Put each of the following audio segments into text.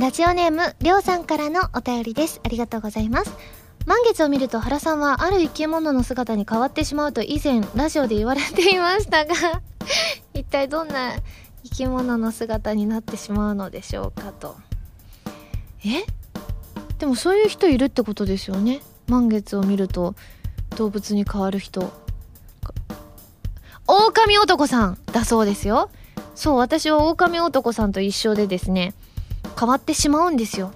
ラジオネーム、りょうさんからのお便りです。ありがとうございます。満月を見ると原さんはある生き物の姿に変わってしまうと以前ラジオで言われていましたが 一体どんな生き物の姿になってしまうのでしょうかと。え？でもそういう人いるってことですよね。満月を見ると動物に変わる人。狼男さんだそうですよ。そう私は狼男さんと一緒でですね変わってしまうんですよ。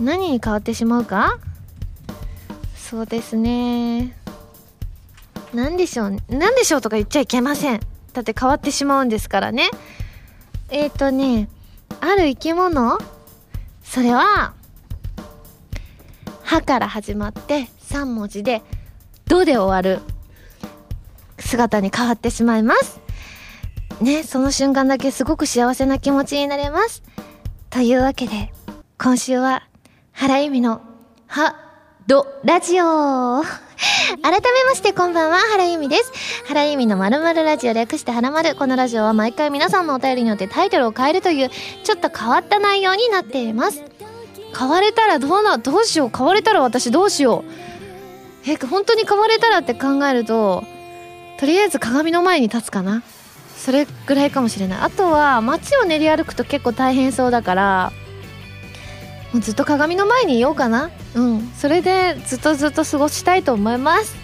何に変わってしまうか？そうですね。何でしょう？何でしょうとか言っちゃいけません。だって変わってしまうんですからね。えっ、ー、とねある生き物。それは「歯から始まって3文字で「ど」で終わる。姿に変わってしまいます。ねその瞬間だけすごく幸せな気持ちになれます。というわけで今週は原由美の「歯ドラジオ 改めましてこんばんは、原由美です。原由美のまるまるラジオ略して原まる。このラジオは毎回皆さんのお便りによってタイトルを変えるという、ちょっと変わった内容になっています。変われたらどうな、どうしよう。変われたら私どうしよう。え、本当に変われたらって考えると、とりあえず鏡の前に立つかな。それぐらいかもしれない。あとは街を練り歩くと結構大変そうだから、もうずっと鏡の前にいようかなうんそれでずっとずっと過ごしたいと思います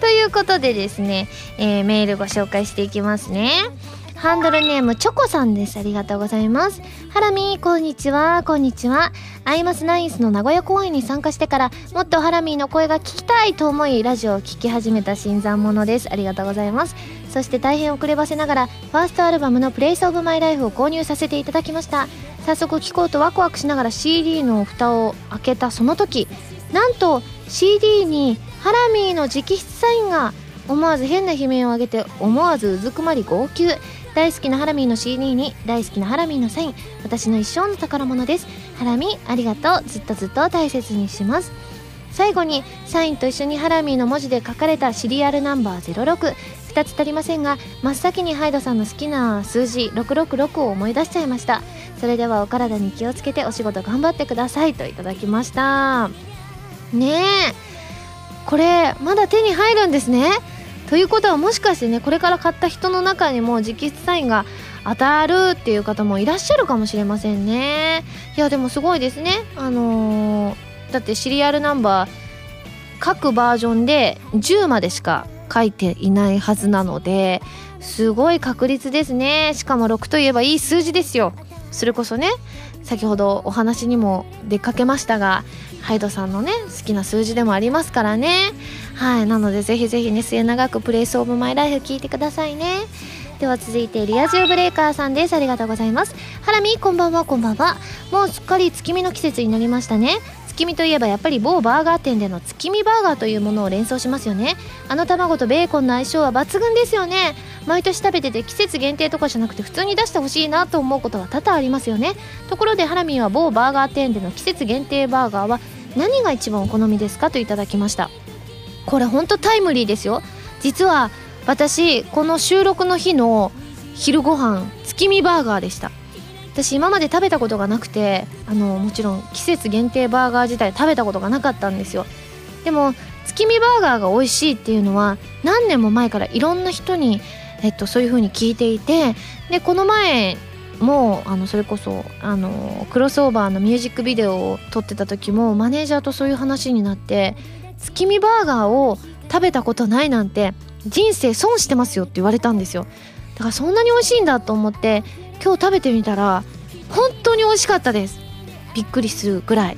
ということでですね、えー、メールご紹介していきますねハンドルネームチョコさんです。ありがとうございます。ハラミー、こんにちは、こんにちは。アイマスナインスの名古屋公演に参加してから、もっとハラミーの声が聞きたいと思い、ラジオを聴き始めた新参者です。ありがとうございます。そして大変遅ればせながら、ファーストアルバムのプレイスオブマイライフを購入させていただきました。早速聴こうとワクワクしながら CD の蓋を開けたその時、なんと CD にハラミーの直筆サインが思わず変な悲鳴を上げて思わずうずくまり号泣。大好きなハラミーの CD に大好きなハラミーのサイン。私の一生の宝物です。ハラミーありがとう。ずっとずっと大切にします。最後にサインと一緒にハラミーの文字で書かれたシリアルナンバー06 2つ足りませんが真っ先にハイドさんの好きな数字666を思い出しちゃいました。それではお体に気をつけてお仕事頑張ってください。といただきました。ねえ。これまだ手に入るんですね。ということはもしかしてねこれから買った人の中にも直筆サインが当たるっていう方もいらっしゃるかもしれませんね。いやでもすごいですね。あのー、だってシリアルナンバー各バージョンで10までしか書いていないはずなのですごい確率ですね。しかも6といえばいい数字ですよ。それこそね先ほどお話にも出かけましたがハイドさんのね好きな数字でもありますからね。はいなのでぜひぜひね末永くプレイスオブマイライフ聞いてくださいね。では続いてリア充ブレーカーさんです。ありがとうございます。ハラミこんばんはこんばんは。もうすっかり月見の季節になりましたね。月見といえばやっぱり某バーガー店での月見バーガーというものを連想しますよね。あの卵とベーコンの相性は抜群ですよね。毎年食べてて季節限定とかじゃなくて普通に出してほしいなと思うことは多々ありますよね。ところでハラミーは某バーガー店での季節限定バーガーは何が一番お好みですかといただきました。これほんとタイムリーですよ。実は私この収録の日の昼ご飯月見バーガーでした。私今まで食べたことがなくてあのもちろん季節限定バーガー自体食べたことがなかったんですよ。でも月見バーガーが美味しいっていうのは何年も前からいろんな人に、えっと、そういう風に聞いていてでこの前もあのそれこそあのクロスオーバーのミュージックビデオを撮ってた時もマネージャーとそういう話になって月見バーガーを食べたことないなんて人生損してますよって言われたんですよ。だからそんなに美味しいんだと思って今日食べてみたら本当に美味しかったです。びっくりするぐらい。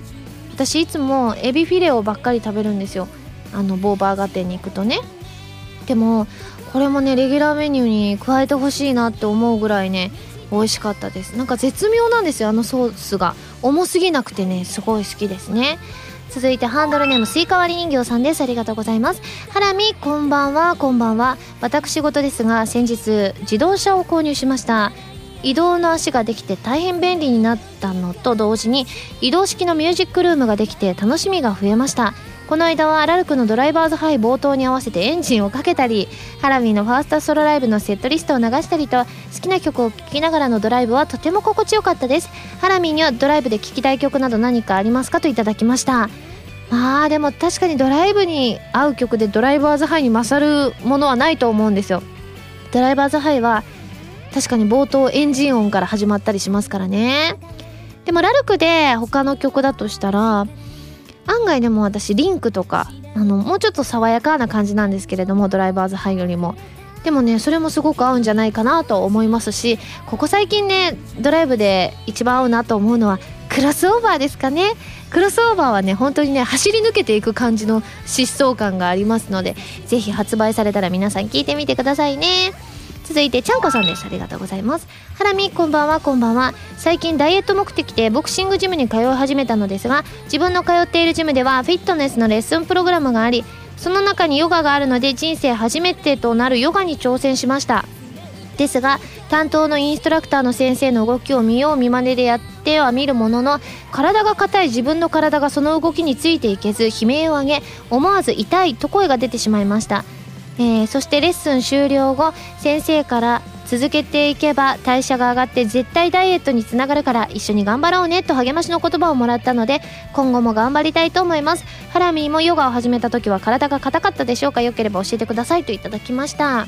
私いつもエビフィレオばっかり食べるんですよ。あの某バーガー店に行くとね。でもこれもねレギュラーメニューに加えてほしいなって思うぐらいね美味しかったです。なんか絶妙なんですよあのソースが。重すぎなくてねすごい好きですね。続いてハンドルネームスイカ割り人形さんです。ありがとうございます。ハラミこんばんはこんばんは。私事ですが先日自動車を購入しました。移動の足ができて大変便利になったのと同時に移動式のミュージックルームができて楽しみが増えました。この間はラルクのドライバーズハイ冒頭に合わせてエンジンをかけたりハラミーのファーストソロライブのセットリストを流したりと好きな曲を聴きながらのドライブはとても心地よかったです。ハラミーにはドライブで聴きたい曲など何かありますか？といただきました。まあでも確かにドライブに合う曲でドライバーズハイに勝るものはないと思うんですよ。ドライバーズハイは確かに冒頭エンジン音から始まったりしますからね。でもラルクで他の曲だとしたら案外でも私リンクとかあのもうちょっと爽やかな感じなんですけれどもドライバーズハイよりも。でもねそれもすごく合うんじゃないかなと思いますしここ最近ねドライブで一番合うなと思うのはクロスオーバーですかね。クロスオーバーはね本当にね走り抜けていく感じの疾走感がありますのでぜひ発売されたら皆さん聞いてみてくださいね。続いてちゃんこさんです。ありがとうございます。ハラミこんばんはこんばんは。最近ダイエット目的でボクシングジムに通い始めたのですが自分の通っているジムではフィットネスのレッスンプログラムがありその中にヨガがあるので人生初めてとなるヨガに挑戦しました。ですが担当のインストラクターの先生の動きを見よう見まねでやっては見るものの体が硬い自分の体がその動きについていけず悲鳴を上げ思わず痛いと声が出てしまいました。えー、そしてレッスン終了後先生から続けていけば代謝が上がって絶対ダイエットにつながるから一緒に頑張ろうねと励ましの言葉をもらったので今後も頑張りたいと思います。ハラミーもヨガを始めた時は体が硬かったでしょうか？よければ教えてくださいといただきました。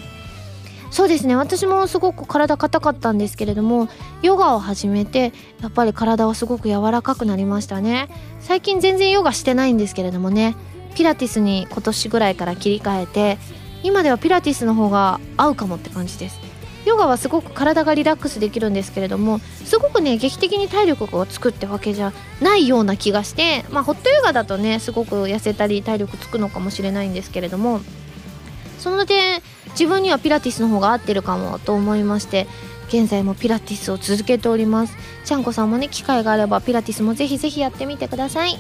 そうですね。私もすごく体硬かったんですけれどもヨガを始めてやっぱり体はすごく柔らかくなりましたね。最近全然ヨガしてないんですけれどもね。ピラティスに今年ぐらいから切り替えて今ではピラティスの方が合うかもって感じです。ヨガはすごく体がリラックスできるんですけれどもすごくね劇的に体力がつくってわけじゃないような気がしてまあホットヨガだとねすごく痩せたり体力つくのかもしれないんですけれどもその点自分にはピラティスの方が合ってるかもと思いまして現在もピラティスを続けております。ちゃんこさんもね機会があればピラティスもぜひぜひやってみてください、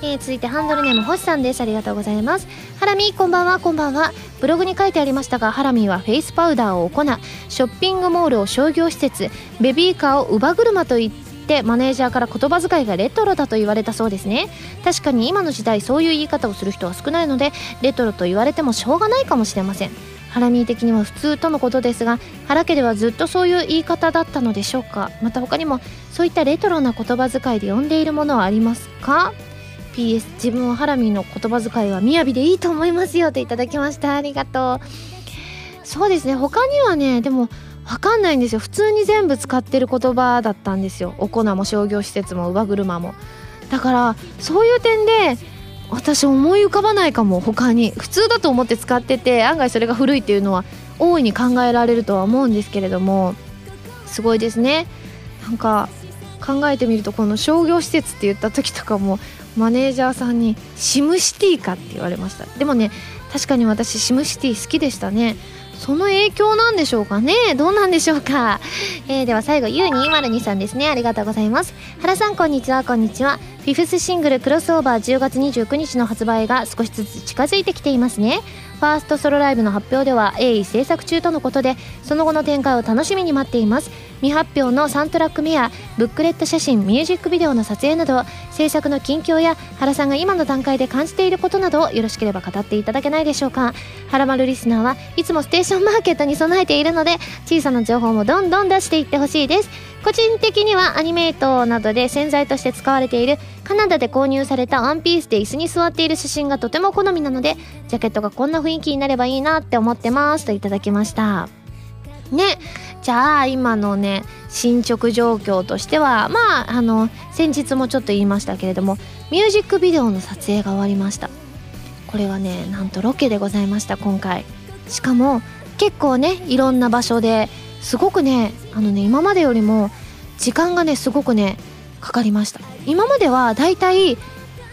えー、続いてハンドルネーム星さんです。ありがとうございます。ハラミこんばんは。こんばんは。ブログに書いてありましたがハラミはフェイスパウダーを行ショッピングモールを商業施設。ベビーカーを乳母車と言ってマネージャーから言葉遣いがレトロだと言われたそうですね。確かに今の時代そういう言い方をする人は少ないのでレトロと言われてもしょうがないかもしれません。ハラミー的には普通とのことですが原家ではずっとそういう言い方だったのでしょうか？また他にもそういったレトロな言葉遣いで呼んでいるものはありますか？PS 自分はハラミーの言葉遣いは雅でいいと思いますよといただきました。ありがとう。そうですね。他にはねでもわかんないんですよ。普通に全部使ってる言葉だったんですよ。お粉も商業施設も乳母車も。だからそういう点で私思い浮かばないかも他に。普通だと思って使ってて案外それが古いっていうのは大いに考えられるとは思うんですけれどもすごいですね。なんか考えてみるとこの商業施設って言った時とかもマネージャーさんに「シムシティか」って言われました。でもね確かに私シムシティ好きでしたね。その影響なんでしょうかね？どうなんでしょうか、えー、では最後 U202 さんですね。ありがとうございます。原さんこんにちは。こんにちは。フィフスシングル「クロスオーバー」10月29日の発売が少しずつ近づいてきていますね。ファーストソロライブの発表では鋭意制作中とのことでその後の展開を楽しみに待っています。未発表の3トラック目やブックレット写真ミュージックビデオの撮影など制作の近況や原さんが今の段階で感じていることなどをよろしければ語っていただけないでしょうか。原丸リスナーはいつもステーションマーケットに備えているので小さな情報もどんどん出していってほしいです。個人的にはアニメートなどで洗剤として使われているカナダで購入されたワンピースで椅子に座っている写真がとても好みなのでジャケットがこんな雰囲気になればいいなって思ってますといただきました。ねじゃあ今のね進捗状況としてはまああの先日もちょっと言いましたけれどもミュージックビデオの撮影が終わりました。これはねなんとロケでございました今回。しかも結構ねいろんな場所ですごくねあのね今までよりも時間がねすごくねかかりました。今まではだいたい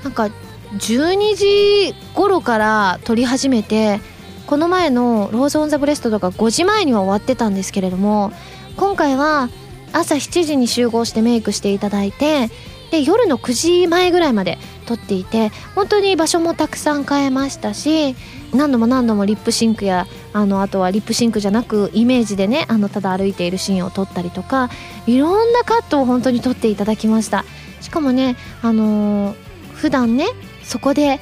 なんか12時頃から撮り始めてこの前のローズ・オン・ザ・ブレストとか5時前には終わってたんですけれども今回は朝7時に集合してメイクしていただいてで夜の9時前ぐらいまで撮っていて本当に場所もたくさん変えましたし何度も何度もリップシンクやあのあとはリップシンクじゃなくイメージでねあのただ歩いているシーンを撮ったりとかいろんなカットを本当に撮っていただきました。しかもねあのー、普段ねそこで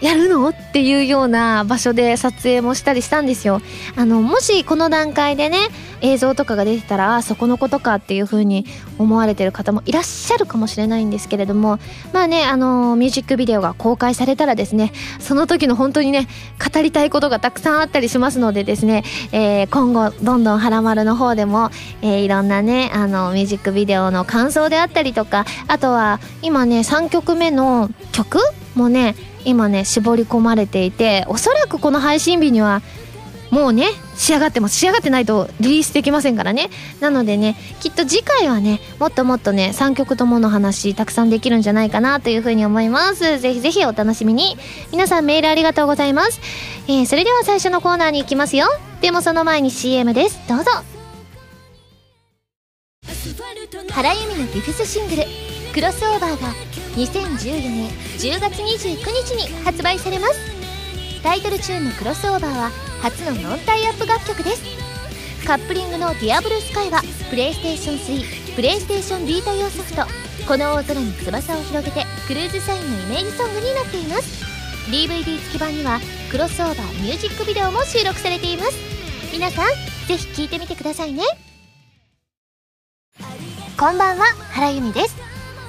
やるの？っていうような場所で撮影もしたりしたんですよ。あの、もしこの段階でね、映像とかが出てたら、あ、そこのことかっていう風に思われてる方もいらっしゃるかもしれないんですけれども、まあね、あの、ミュージックビデオが公開されたらですね、その時の本当にね、語りたいことがたくさんあったりしますのでですね、えー、今後、どんどんはらまるの方でも、えー、いろんなね、あの、ミュージックビデオの感想であったりとか、あとは、今ね、3曲目の曲もうね、今ね絞り込まれていておそらくこの配信日にはもうね仕上がってます。仕上がってないとリリースできませんからね。なのでねきっと次回はねもっともっとね3曲ともの話たくさんできるんじゃないかなというふうに思います。ぜひぜひお楽しみに。皆さんメールありがとうございます、えー、それでは最初のコーナーに行きますよ。でもその前に CM です。どうぞ。原由美のビフスシングル「クロスオーバー」が2014年10月29日に発売されます。タイトルチューンのクロスオーバーは初のノンタイアップ楽曲です。カップリングの「ディアブルスカイはプレイステーション3プレイステーションビータ用ソフト「この大空に翼を広げて」クルーズサインのイメージソングになっています。DVD 付き版にはクロスオーバーミュージックビデオも収録されています。皆さんぜひ聴いてみてくださいね。こんばんは原由美です。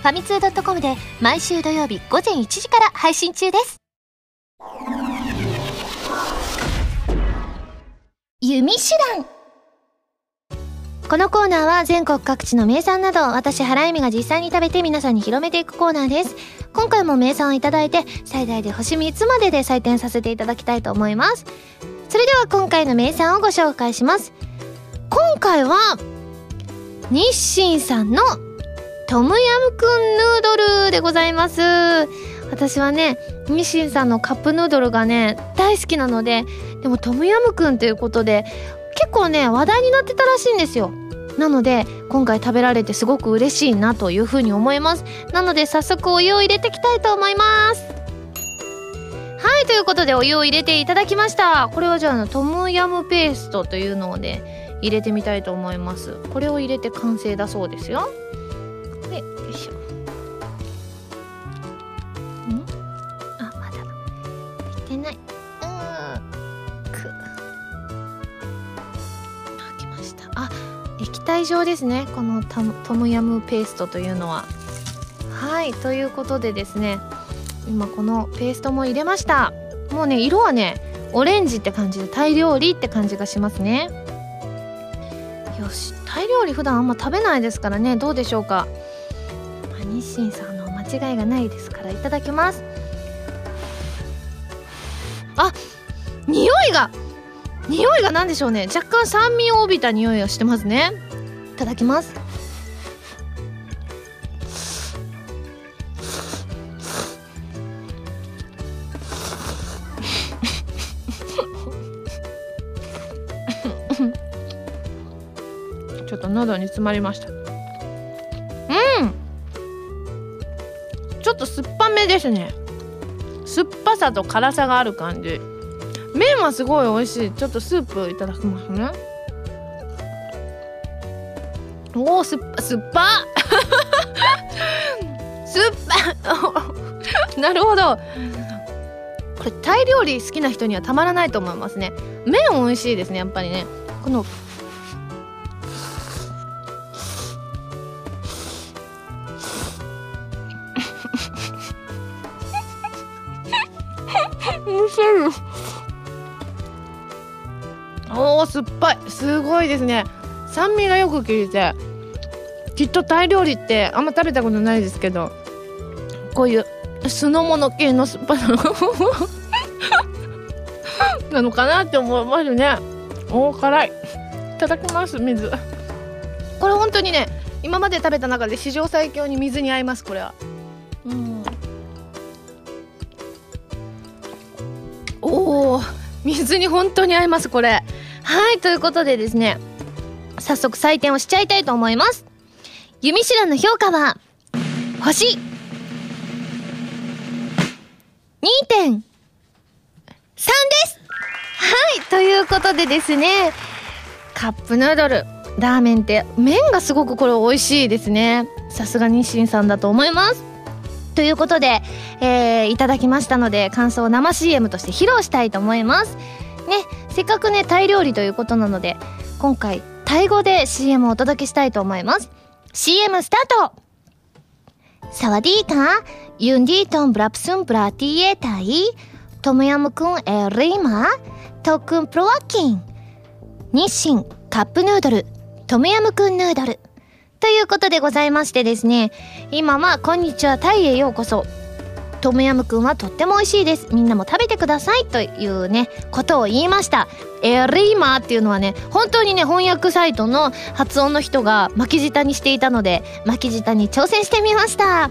ファミツー .com で毎週土曜日午前1時から配信中です。弓手段このコーナーは全国各地の名産など私原由美が実際に食べて皆さんに広めていくコーナーです。今回も名産をいただいて最大で星3つまでで採点させていただきたいと思います。それでは今回の名産をご紹介します。今回は日清さんのトムヤムクンヌードルでございます。私はねミシンさんのカップヌードルがね大好きなのででもトムヤムクンということで結構ね話題になってたらしいんですよ。なので今回食べられてすごく嬉しいなというふうに思います。なので早速お湯を入れていきたいと思います。はいということでお湯を入れていただきました。これはじゃあトムヤムペーストというのをね入れてみたいと思います。これを入れて完成だそうですよ。体状ですね。このトムヤムペーストというのは。はいということでですね今このペーストも入れました。もうね色はねオレンジって感じでタイ料理って感じがしますね。よしタイ料理普段あんま食べないですからね。どうでしょうか。まあ日清さんの間違いがないですからいただきます。あ匂いが匂いが何でしょうね。若干酸味を帯びた匂いがしてますね。ただきます。ちょっと喉に詰まりました。うん。ちょっと酸っぱめですね。酸っぱさと辛さがある感じ。麺はすごい美味しい。ちょっとスープいただきますね。おお酸っぱ酸っぱ。酸っぱ。なるほど。これタイ料理好きな人にはたまらないと思いますね。麺美味しいですねやっぱりね。この。おー酸っぱい。すごいですね。酸味がよく効いてきっとタイ料理ってあんま食べたことないですけどこういう酢の物系の酸っぱさなのかなって思いますね。おー辛い。いただきます水。これ本当にね今まで食べた中で史上最強に水に合いますこれは。うん。おお水に本当に合いますこれ。はいということでですね早速採点をしちゃいたいと思います。弓ミの評価は星。2.3です。はいということでですねカップヌードルラーメンって麺がすごくこれ美味しいですね。さすが日清さんだと思います。ということで、えー、いただきましたので感想を生 CM として披露したいと思います。ねせっかくねタイ料理ということなので今回タイ語で CM をお届けしたいと思います。CM スタート。サワディーカユンディートンブラプスンブラティエタイ？トムヤムクンエリーマ？トクンプロワッキン？日清カップヌードル？トムヤムクンヌードル？ということでございましてですね。今はこんにちはタイへようこそ。トムヤムクンはとっても美味しいです。みんなも食べてくださいというねことを言いました。エリーマーっていうのはね本当にね翻訳サイトの発音の人が巻き舌にしていたので巻き舌に挑戦してみました。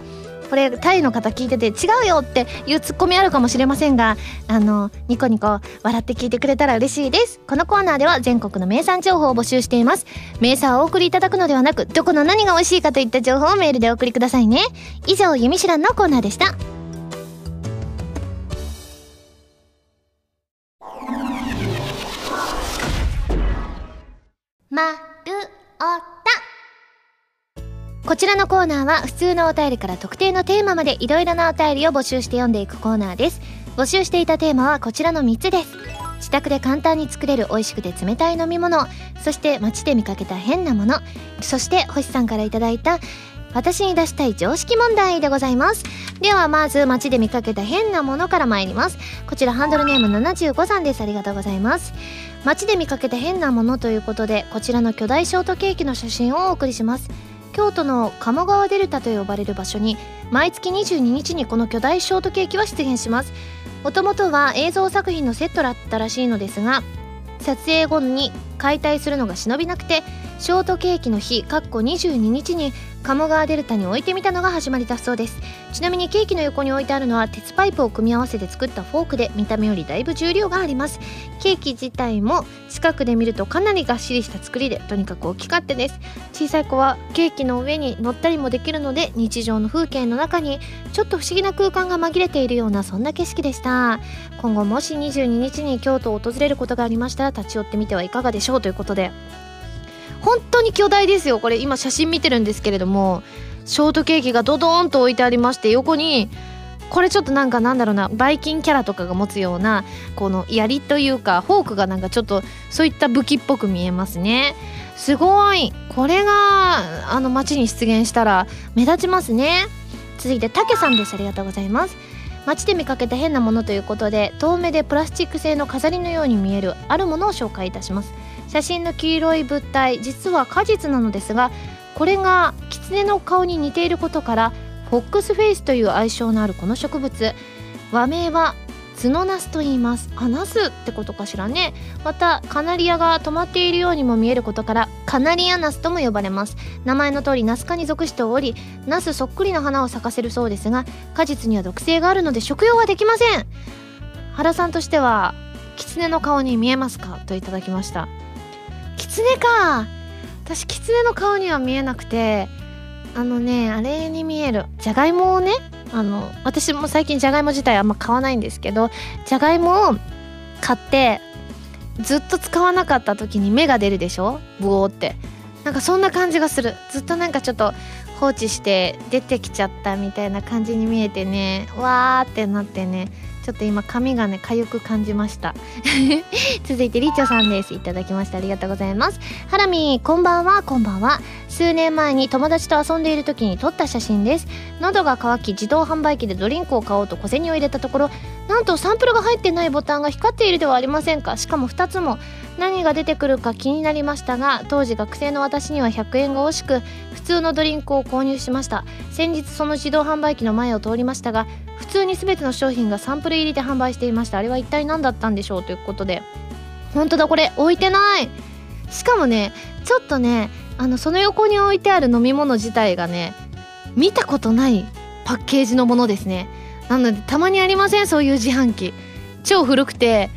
これタイの方聞いてて違うよっていうツッコミあるかもしれませんがあのニコニコ笑って聞いてくれたら嬉しいです。このコーナーでは全国の名産情報を募集しています。名産をお送りいただくのではなくどこの何が美味しいかといった情報をメールでお送りくださいね。以上「ゆみしらん」のコーナーでした。まるおた。こちらのコーナーは普通のお便りから特定のテーマまでいろいろなお便りを募集して読んでいくコーナーです。募集していたテーマはこちらの3つです。自宅で簡単に作れる美味しくて冷たい飲み物。そして街で見かけた変なもの。そして星さんから頂いた私に出したい常識問題でございます。ではまず街で見かけた変なものから参ります。こちらハンドルネーム75さんです。ありがとうございます。街で見かけた変なものということでこちらの巨大ショートケーキの写真をお送りします。京都の鴨川デルタと呼ばれる場所に毎月22日にこの巨大ショートケーキは出現します。もともとは映像作品のセットだったらしいのですが撮影後に解体するのが忍びなくてショートケーキの日かっこ22日に鴨川デルタに置いてみたのが始まりだそうです。ちなみにケーキの横に置いてあるのは鉄パイプを組み合わせて作ったフォークで見た目よりだいぶ重量があります。ケーキ自体も近くで見るとかなりがっしりした作りでとにかく大きかったです。小さい子はケーキの上に乗ったりもできるので日常の風景の中にちょっと不思議な空間が紛れているようなそんな景色でした。今後もし22日に京都を訪れることがありましたら立ち寄ってみてはいかがでしょうということで。本当に巨大ですよ。これ今写真見てるんですけれどもショートケーキがドドーンと置いてありまして横にこれちょっとなんかなんだろうなバイキンキャラとかが持つようなこの槍というかフォークがなんかちょっとそういった武器っぽく見えますね。すごい。これがあの街に出現したら目立ちますね。続いてたけさんです。ありがとうございます。街で見かけた変なものということで遠目でプラスチック製の飾りのように見えるあるものを紹介いたします。写真の黄色い物体実は果実なのですがこれが狐の顔に似ていることからフォックスフェイスという愛称のあるこの植物。和名は角ナスと言います。あナスってことかしらね。またカナリアが止まっているようにも見えることからカナリアナスとも呼ばれます。名前の通りナス科に属しておりナスそっくりの花を咲かせるそうですが果実には毒性があるので食用はできません。原さんとしては狐の顔に見えますか？といただきました。狐か。私狐の顔には見えなくてあのねあれに見える。じゃがいもをねあの私も最近じゃがいも自体あんま買わないんですけどじゃがいもを買ってずっと使わなかった時に芽が出るでしょ？ブオーって。なんかそんな感じがする。ずっとなんかちょっと放置して出てきちゃったみたいな感じに見えてねわーってなってね。ちょっと今髪がね痒く感じました。続いてリチョさんです。いただきましてありがとうございます。ハラミこんばんは。こんばんは。数年前に友達と遊んでいる時に撮った写真です。喉が渇き自動販売機でドリンクを買おうと小銭を入れたところなんとサンプルが入ってないボタンが光っているではありませんか？しかも2つも。何が出てくるか気になりましたが当時学生の私には100円が惜しく普通のドリンクを購入しました。先日その自動販売機の前を通りましたが普通に全ての商品がサンプル入りで販売していました。あれは一体何だったんでしょうということで。本当だこれ。置いてない。しかもねちょっとねあのその横に置いてある飲み物自体がね見たことないパッケージのものですね。なのでたまにありません？そういう自販機。超古くて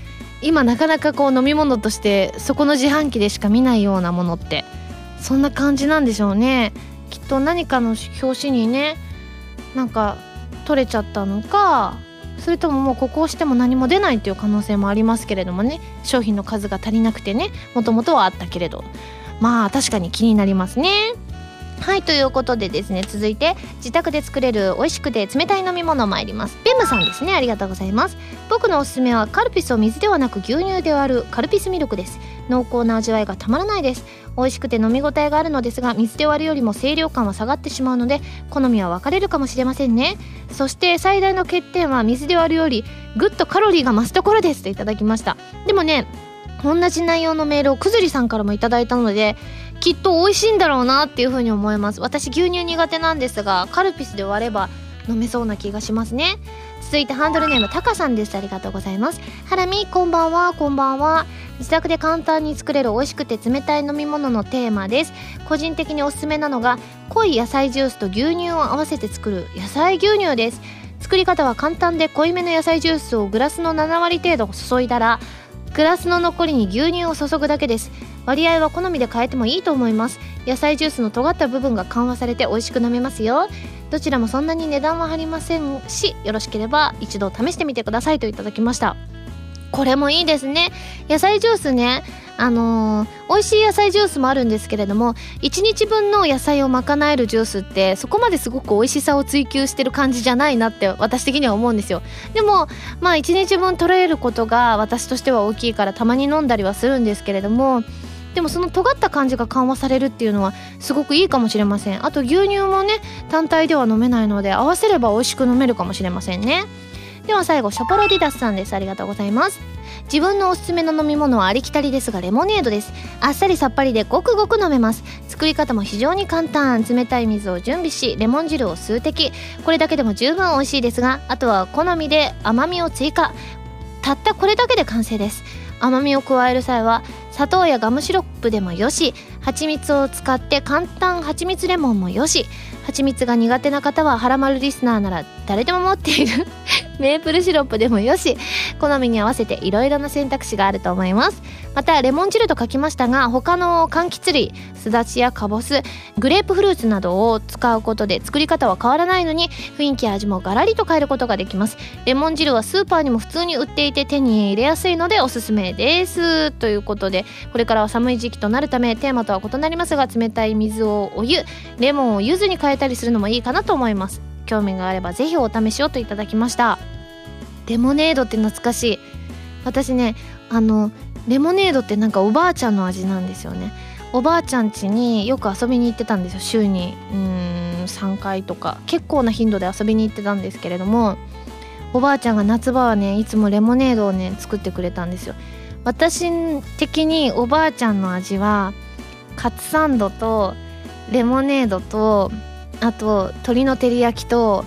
今なかなかこう飲み物としてそこの自販機でしか見ないようなものって。そんな感じなんでしょうね。きっと何かの表紙にねなんか取れちゃったのかそれとももうここをしても何も出ないっていう可能性もありますけれどもね。商品の数が足りなくてねもともとはあったけれど。まあ確かに気になりますね。はいということでですね続いて自宅で作れる美味しくて冷たい飲み物参ります。ベムさんですね。ありがとうございます。僕のおすすめはカルピスを水ではなく牛乳で割るカルピスミルクです。濃厚な味わいがたまらないです。美味しくて飲み応えがあるのですが水で割るよりも清涼感は下がってしまうので好みは分かれるかもしれませんね。そして最大の欠点は水で割るよりぐっとカロリーが増すところですといただきました。でもね同じ内容のメールをくずりさんからもいただいたのできっと美味しいんだろうなっていうふうに思います。私牛乳苦手なんですがカルピスで割れば飲めそうな気がしますね。続いてハンドルネームタカさんです。ありがとうございます。ハラミこんばんは。こんばんは。自宅で簡単に作れる美味しくて冷たい飲み物のテーマです。個人的におすすめなのが濃い野菜ジュースと牛乳を合わせて作る野菜牛乳です。作り方は簡単で濃いめの野菜ジュースをグラスの7割程度注いだらグラスの残りに牛乳を注ぐだけです。割合は好みで変えてもいいと思います。野菜ジュースの尖った部分が緩和されて美味しく飲めますよ。どちらもそんなに値段は張りませんしよろしければ一度試してみてくださいといただきました。これもいいですね。野菜ジュースねあのー、美味しい野菜ジュースもあるんですけれども1日分の野菜を賄えるジュースってそこまですごく美味しさを追求してる感じじゃないなって私的には思うんですよ。でもまあ1日分取れることが私としては大きいからたまに飲んだりはするんですけれどもでもその尖った感じが緩和されるっていうのはすごくいいかもしれません。あと牛乳もね単体では飲めないので合わせれば美味しく飲めるかもしれませんね。では最後シャポロディダスさんです。ありがとうございます。自分のおすすめの飲み物はありきたりですがレモネードです。あっさりさっぱりでごくごく飲めます。作り方も非常に簡単。冷たい水を準備しレモン汁を数滴。これだけでも十分美味しいですがあとは好みで甘みを追加。たったこれだけで完成です。甘みを加える際は砂糖やガムシロップでもよし蜂蜜を使って簡単蜂蜜レモンもよし蜂蜜が苦手な方はハラマルリスナーなら誰でも持っている メープルシロップでもよし好みに合わせていろいろな選択肢があると思います。またレモン汁と書きましたが他の柑橘類すだちやかぼすグレープフルーツなどを使うことで作り方は変わらないのに雰囲気や味もガラリと変えることができます。レモン汁はスーパーにも普通に売っていて手に入れやすいのでおすすめです。ということでこれからは寒い時期となるためテーマとは異なりますが冷たい水をお湯レモンを柚子に変えたりするのもいいかなと思います。興味があればぜひお試しをといただきました。レモネードって懐かしい。私ねあのレモネードってなんかおばあちゃんの味なんですよね。おばあちゃん家によく遊びに行ってたんですよ週に。うん3回とか。結構な頻度で遊びに行ってたんですけれどもおばあちゃんが夏場はねいつもレモネードをね作ってくれたんですよ。私的におばあちゃんの味はカツサンドとレモネードとあと鶏の照り焼きと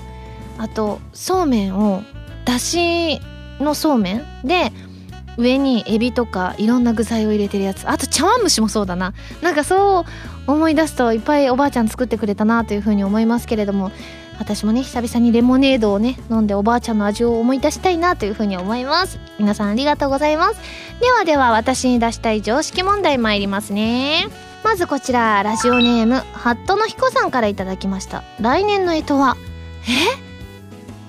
あとそうめんをだしのそうめんで上にエビとかいろんな具材を入れてるやつ。あと茶碗蒸しもそうだな。なんかそう思い出すといっぱいおばあちゃん作ってくれたなというふうに思いますけれども。私もね久々にレモネードをね飲んでおばあちゃんの味を思い出したいなというふうに思います。皆さんありがとうございます。ではでは私に出したい常識問題参りますね。まずこちらラジオネームハットの彦さんからいただきました。来年の干支は？え？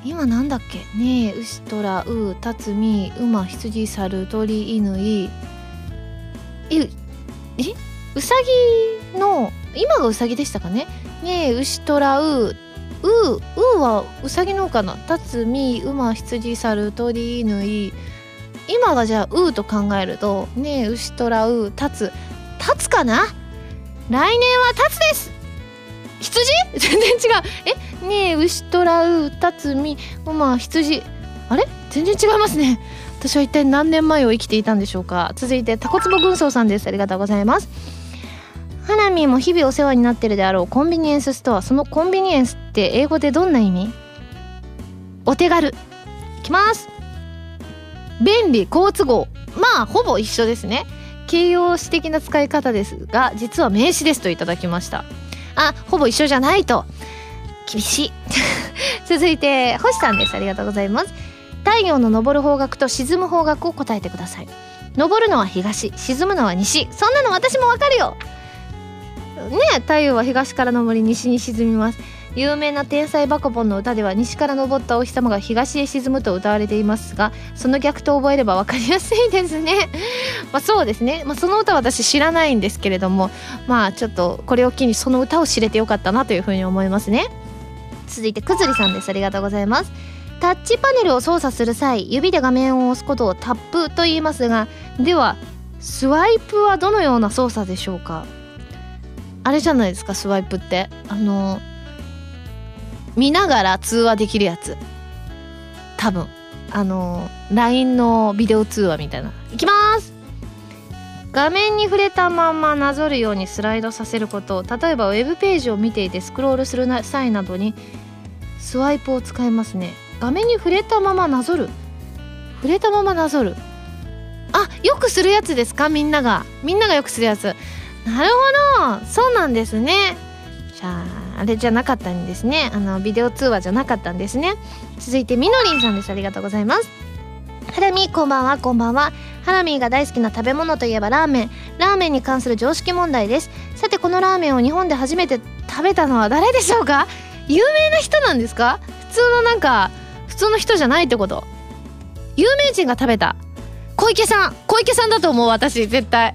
今なんだっけ？ねえ牛とらうたつみ馬羊猿鳥犬いええ？うさぎの今がうさぎでしたかね？ねえ牛とらうううはうさぎのかな？たつみ馬羊猿鳥犬い今がじゃあうと考えるとねえ牛とらうたつたつかな？来年はたつです！羊？全然違う。え？ねえ牛とらうたつみ馬羊。あれ？全然違いますね。私は一体何年前を生きていたんでしょうか。続いてタコツボ軍曹さんです。ありがとうございます。花見も日々お世話になってるであろう。コンビニエンスストア。そのコンビニエンスって英語でどんな意味？お手軽。いきます。便利好都合。まあほぼ一緒ですね。形容詞的な使い方ですが実は名詞ですといただきました。あほぼ一緒じゃないと。厳しい。続いて星さんです。ありがとうございます。太陽の昇る方角と沈む方角を答えてください。昇るのは東沈むのは西。そんなの私もわかるよ。ね太陽は東から昇り西に沈みます。有名な天才バカボンの歌では西から昇ったお日様が東へ沈むと歌われていますがその逆と覚えれば分かりやすいですね。まあそうですね、まあ、その歌私知らないんですけれどもまあちょっとこれを機にその歌を知れてよかったなというふうに思いますね。続いてくずりさんです。ありがとうございます。タッチパネルを操作する際指で画面を押すことをタップと言いますがではスワイプはどのような操作でしょうか？あれじゃないですかスワイプって。あの見ながら通話できるやつ。多分。あの LINE のビデオ通話みたいな。いきます！画面に触れたままなぞるようにスライドさせること。例えばウェブページを見ていてスクロールする際などにスワイプを使いますね。画面に触れたままなぞる。触れたままなぞる。あよくするやつですか？みんなが。みんながよくするやつ。なるほど。そうなんですね。じゃああれじゃなかったんですね。あのビデオ通話じゃなかったんですね。続いてみのりんさんです。ありがとうございます。ハラミこんばんはこんばんは。ハラミーが大好きな食べ物といえばラーメン。ラーメンに関する常識問題です。さてこのラーメンを日本で初めて食べたのは誰でしょうか？有名な人なんですか？普通のなんか普通の人じゃないってこと。有名人が食べた。小池さん。小池さんだと思う私絶対。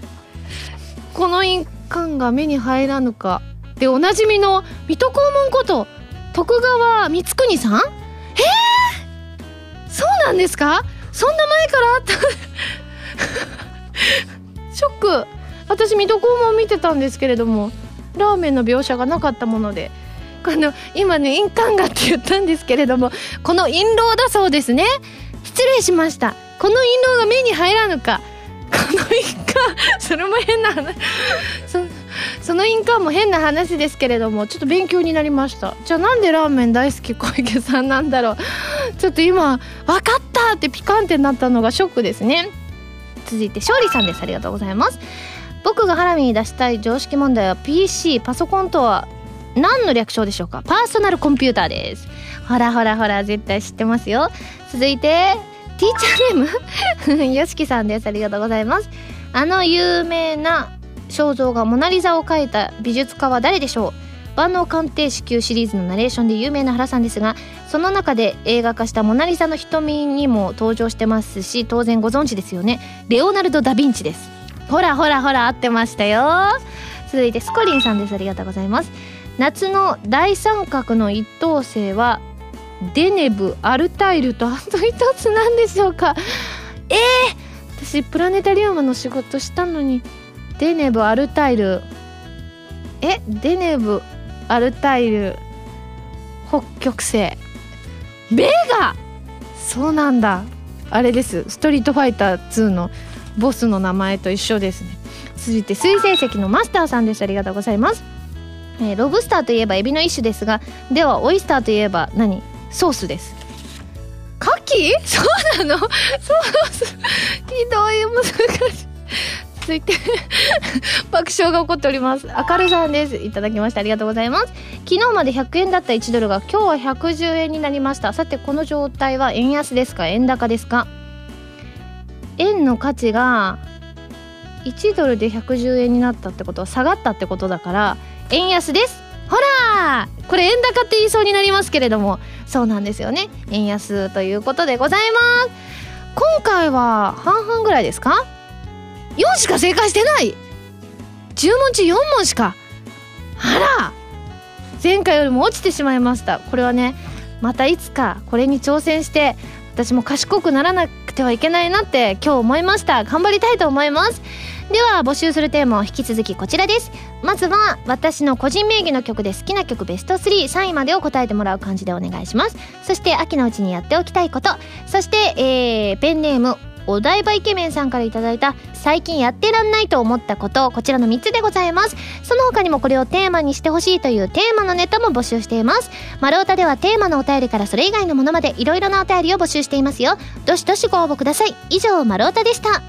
この印鑑が目に入らぬか。でおなじみの水戸黄門こと徳川光圀さん？えー、そうなんですか？そんな前からあった？ショック。私水戸黄門見てたんですけれどもラーメンの描写がなかったもので。この今ね印鑑がって言ったんですけれどもこの印籠だそうですね。失礼しました。この印籠が目に入らぬか。この印鑑それも変な話。そその印鑑も変な話ですけれどもちょっと勉強になりました。じゃあなんでラーメン大好き小池さんなんだろう。ちょっと今分かったってピカンってなったのがショックですね。続いて勝利さんです。ありがとうございます。僕がハラミに出したい常識問題は PC パソコンとは何の略称でしょうか。パーソナルコンピューターです。ほらほらほら絶対知ってますよ。続いてティーチャーネーム？よしきさんです。ありがとうございます。あの有名な肖像画モナリザを描いた美術家は誰でしょう？万能鑑定士級シリーズのナレーションで有名な原さんですがその中で映画化した「モナ・リザの瞳」にも登場してますし当然ご存知ですよね。レオナルド・ダ・ヴィンチです。ほらほらほら合ってましたよ。続いてスコリンさんです。ありがとうございます。夏の大三角の一等星はデネブアルタイルとあと一つなんでしょうか？えー、私プラネタリウムの仕事したのにデネブアルタイル。えデネブアルタイル。北極星。ベガ。そうなんだ。あれです。ストリートファイター2のボスの名前と一緒ですね。続いて水星石のマスターさんです。ありがとうございます。えー、ロブスターといえばエビの一種ですがではオイスターといえば何？ソースです。カキ？そうなの？ソース。ひどい。難しい。続いて 爆笑が起こっております。明るさんです。いただきましてありがとうございます。昨日まで100円だった1ドルが今日は110円になりました。さてこの状態は円安ですか？円高ですか？円の価値が1ドルで110円になったってことは下がったってことだから円安です。ほら！これ円高って言いそうになりますけれども。そうなんですよね。円安ということでございます。今回は半々ぐらいですか？4しか正解してない。10問中4問しか。あら。前回よりも落ちてしまいました。これはねまたいつかこれに挑戦して私も賢くならなくてはいけないなって今日思いました。頑張りたいと思います。では募集するテーマは引き続きこちらです。まずは私の個人名義の曲で好きな曲ベスト33位までを答えてもらう感じでお願いします。そして秋のうちにやっておきたいこと。そして、えー、ペンネームお台場イケメンさんから頂いた最近やってらんないと思ったことこちらの3つでございます。その他にもこれをテーマにしてほしいというテーマのネタも募集しています。丸太ではテーマのお便りからそれ以外のものまでいろいろなお便りを募集していますよ。どしどしご応募ください。以上丸太でした。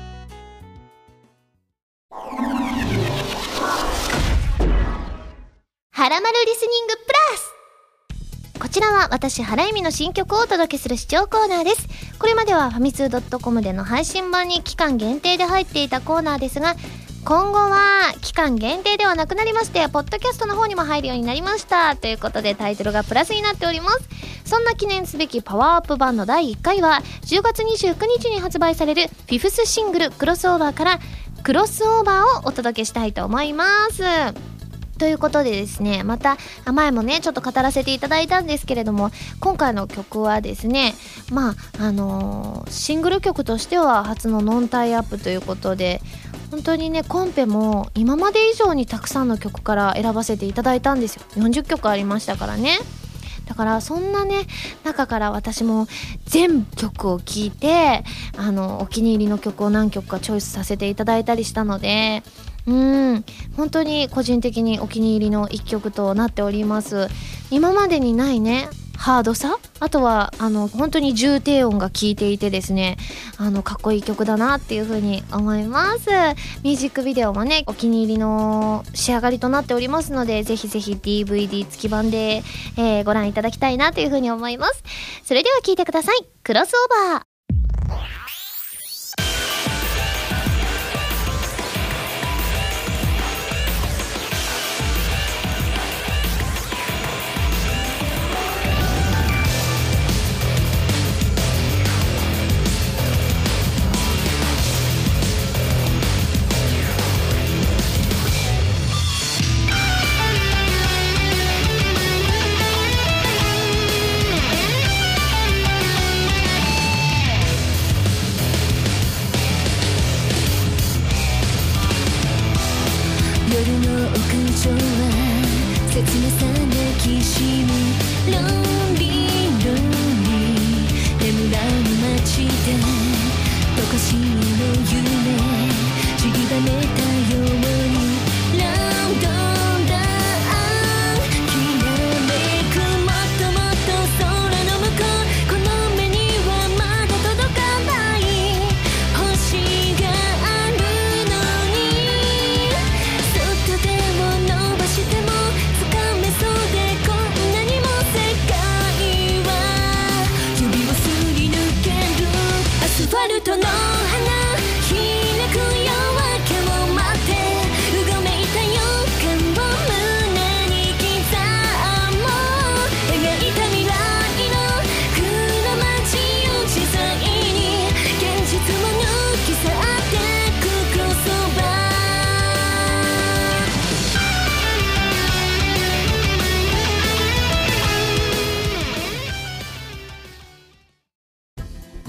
はらまるリスニングプラス。ちらは私、原由美の新曲をお届けする視聴コーナーです。これまではファミツー .com での配信版に期間限定で入っていたコーナーですが、今後は期間限定ではなくなりましてポッドキャストの方にも入るようになりましたということでタイトルがプラスになっておりますそんな記念すべきパワーアップ版の第1回は10月29日に発売されるフィフスシングルクロスオーバーからクロスオーバーをお届けしたいと思いますということでですねまた前もねちょっと語らせていただいたんですけれども今回の曲はですねまああのー、シングル曲としては初のノンタイアップということで本当にねコンペも今まで以上にたくさんの曲から選ばせていただいたんですよ。40曲ありましたからね。だからそんなね中から私も全曲を聴いてあのお気に入りの曲を何曲かチョイスさせていただいたりしたのでうん。本当に個人的にお気に入りの一曲となっております。今までにないねハードさあとはあの本当に重低音が効いていてですねあのかっこいい曲だなっていう風に思います。ミュージックビデオもねお気に入りの仕上がりとなっておりますのでぜひぜひ DVD 付き版で、えー、ご覧いただきたいなという風に思います。それでは聴いてください。クロスオーバー。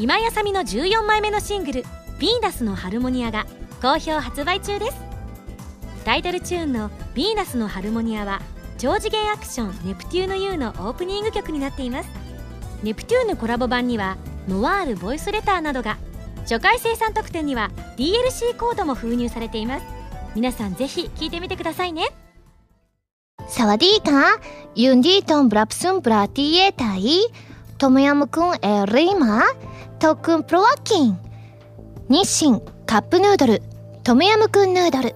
今やさみの14枚目のシングル「ヴィーナスのハルモニア」が好評発売中です。タイトルチューンの「ヴィーナスのハルモニア」は超次元アクション「ネプテューヌ U」のオープニング曲になっています。ネプテューヌコラボ版にはノワールボイスレターなどが初回生産特典には DLC コードも封入されています。皆さんぜひ聴いてみてくださいね。サワディーカユンディートンブラプスンブラティエタイ？トムヤムクンエリーマ特訓プロワッキン日清カップヌードルトムヤムクンヌードル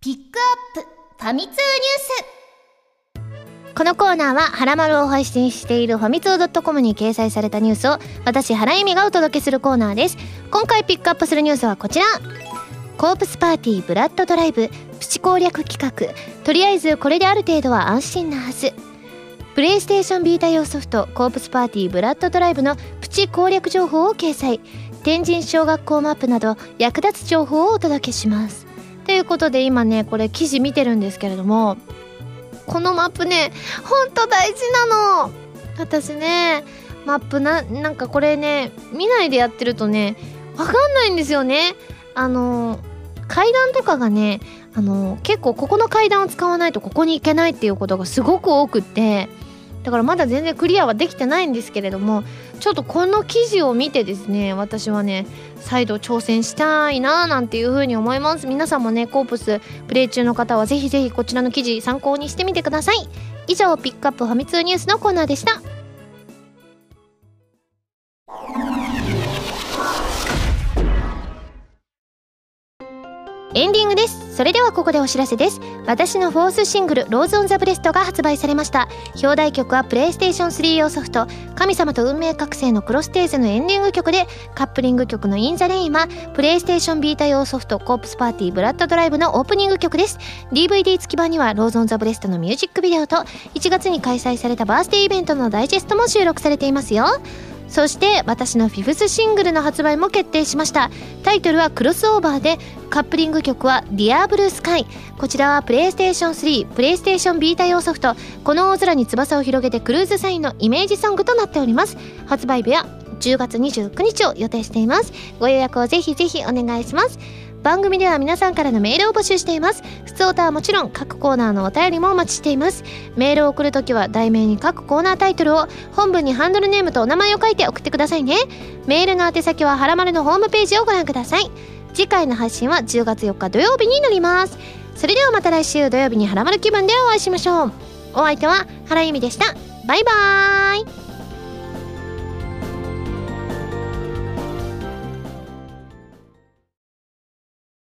ピックアップファミ通ニュースこのコーナーは、はらまるを配信しているファミツー .com に掲載されたニュースを、私、原由美がお届けするコーナーです。今回ピックアップするニュースはこちら。コープスパーティーブラッドドライブ、プチ攻略企画。とりあえずこれである程度は安心なはず。プレイステーションビータ用ソフトコープスパーティーブラッドドライブのプチ攻略情報を掲載。天神小学校マップなど役立つ情報をお届けします。ということで今ねこれ記事見てるんですけれどもこのマップねほんと大事なの。私ねマップななんかこれね見ないでやってるとねわかんないんですよね。あの階段とかがねあの結構ここの階段を使わないとここに行けないっていうことがすごく多くってだからまだ全然クリアはできてないんですけれどもちょっとこの記事を見てですね私はね再度挑戦したいなーなんていうふうに思います。皆さんもねコープスプレイ中の方はぜひぜひこちらの記事参考にしてみてください。以上ピックアップファミ通ニュースのコーナーでした。エンディングです。それではここでお知らせです。私のフォースシングル「ローズ・オン・ザ・ブレスト」が発売されました。表題曲はプレイステーション3用ソフト「神様と運命覚醒」のクロステーゼのエンディング曲でカップリング曲の「イン・ザ・レイン」はプレイステーションヴィータ用ソフト「コープスパーティーブラッドドライブ」のオープニング曲です。DVD 付き版には「ローズ・オン・ザ・ブレスト」のミュージックビデオと1月に開催されたバースデーイベントのダイジェストも収録されていますよ。そして私のフィフスシングルの発売も決定しました。タイトルはクロスオーバーでカップリング曲は「ディアブルスカイこちらはプレイステーション3プレイステーションビータ用ソフト。この大空に翼を広げてクルーズサインのイメージソングとなっております。発売日は10月29日を予定しています。ご予約をぜひぜひお願いします。番組では皆さんからのメールを募集しています。普通歌はもちろん各コーナーのお便りもお待ちしています。メールを送るときは題名に各コーナータイトルを本文にハンドルネームとお名前を書いて送ってくださいね。メールの宛先ははらまるのホームページをご覧ください。次回の配信は10月4日土曜日になります。それではまた来週土曜日にはらまる気分でお会いしましょう。お相手は原由美でした。バイバーイ。